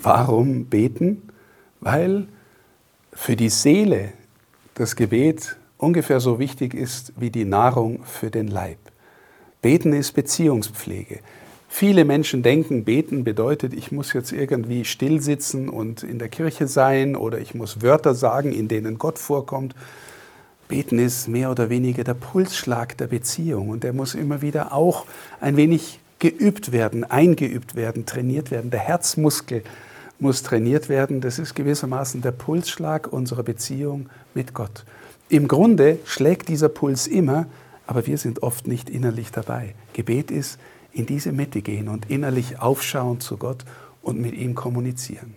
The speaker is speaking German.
Warum beten? Weil für die Seele das Gebet ungefähr so wichtig ist wie die Nahrung für den Leib. Beten ist Beziehungspflege. Viele Menschen denken, beten bedeutet, ich muss jetzt irgendwie still sitzen und in der Kirche sein oder ich muss Wörter sagen, in denen Gott vorkommt. Beten ist mehr oder weniger der Pulsschlag der Beziehung und der muss immer wieder auch ein wenig geübt werden, eingeübt werden, trainiert werden. Der Herzmuskel muss trainiert werden. Das ist gewissermaßen der Pulsschlag unserer Beziehung mit Gott. Im Grunde schlägt dieser Puls immer, aber wir sind oft nicht innerlich dabei. Gebet ist in diese Mitte gehen und innerlich aufschauen zu Gott und mit ihm kommunizieren.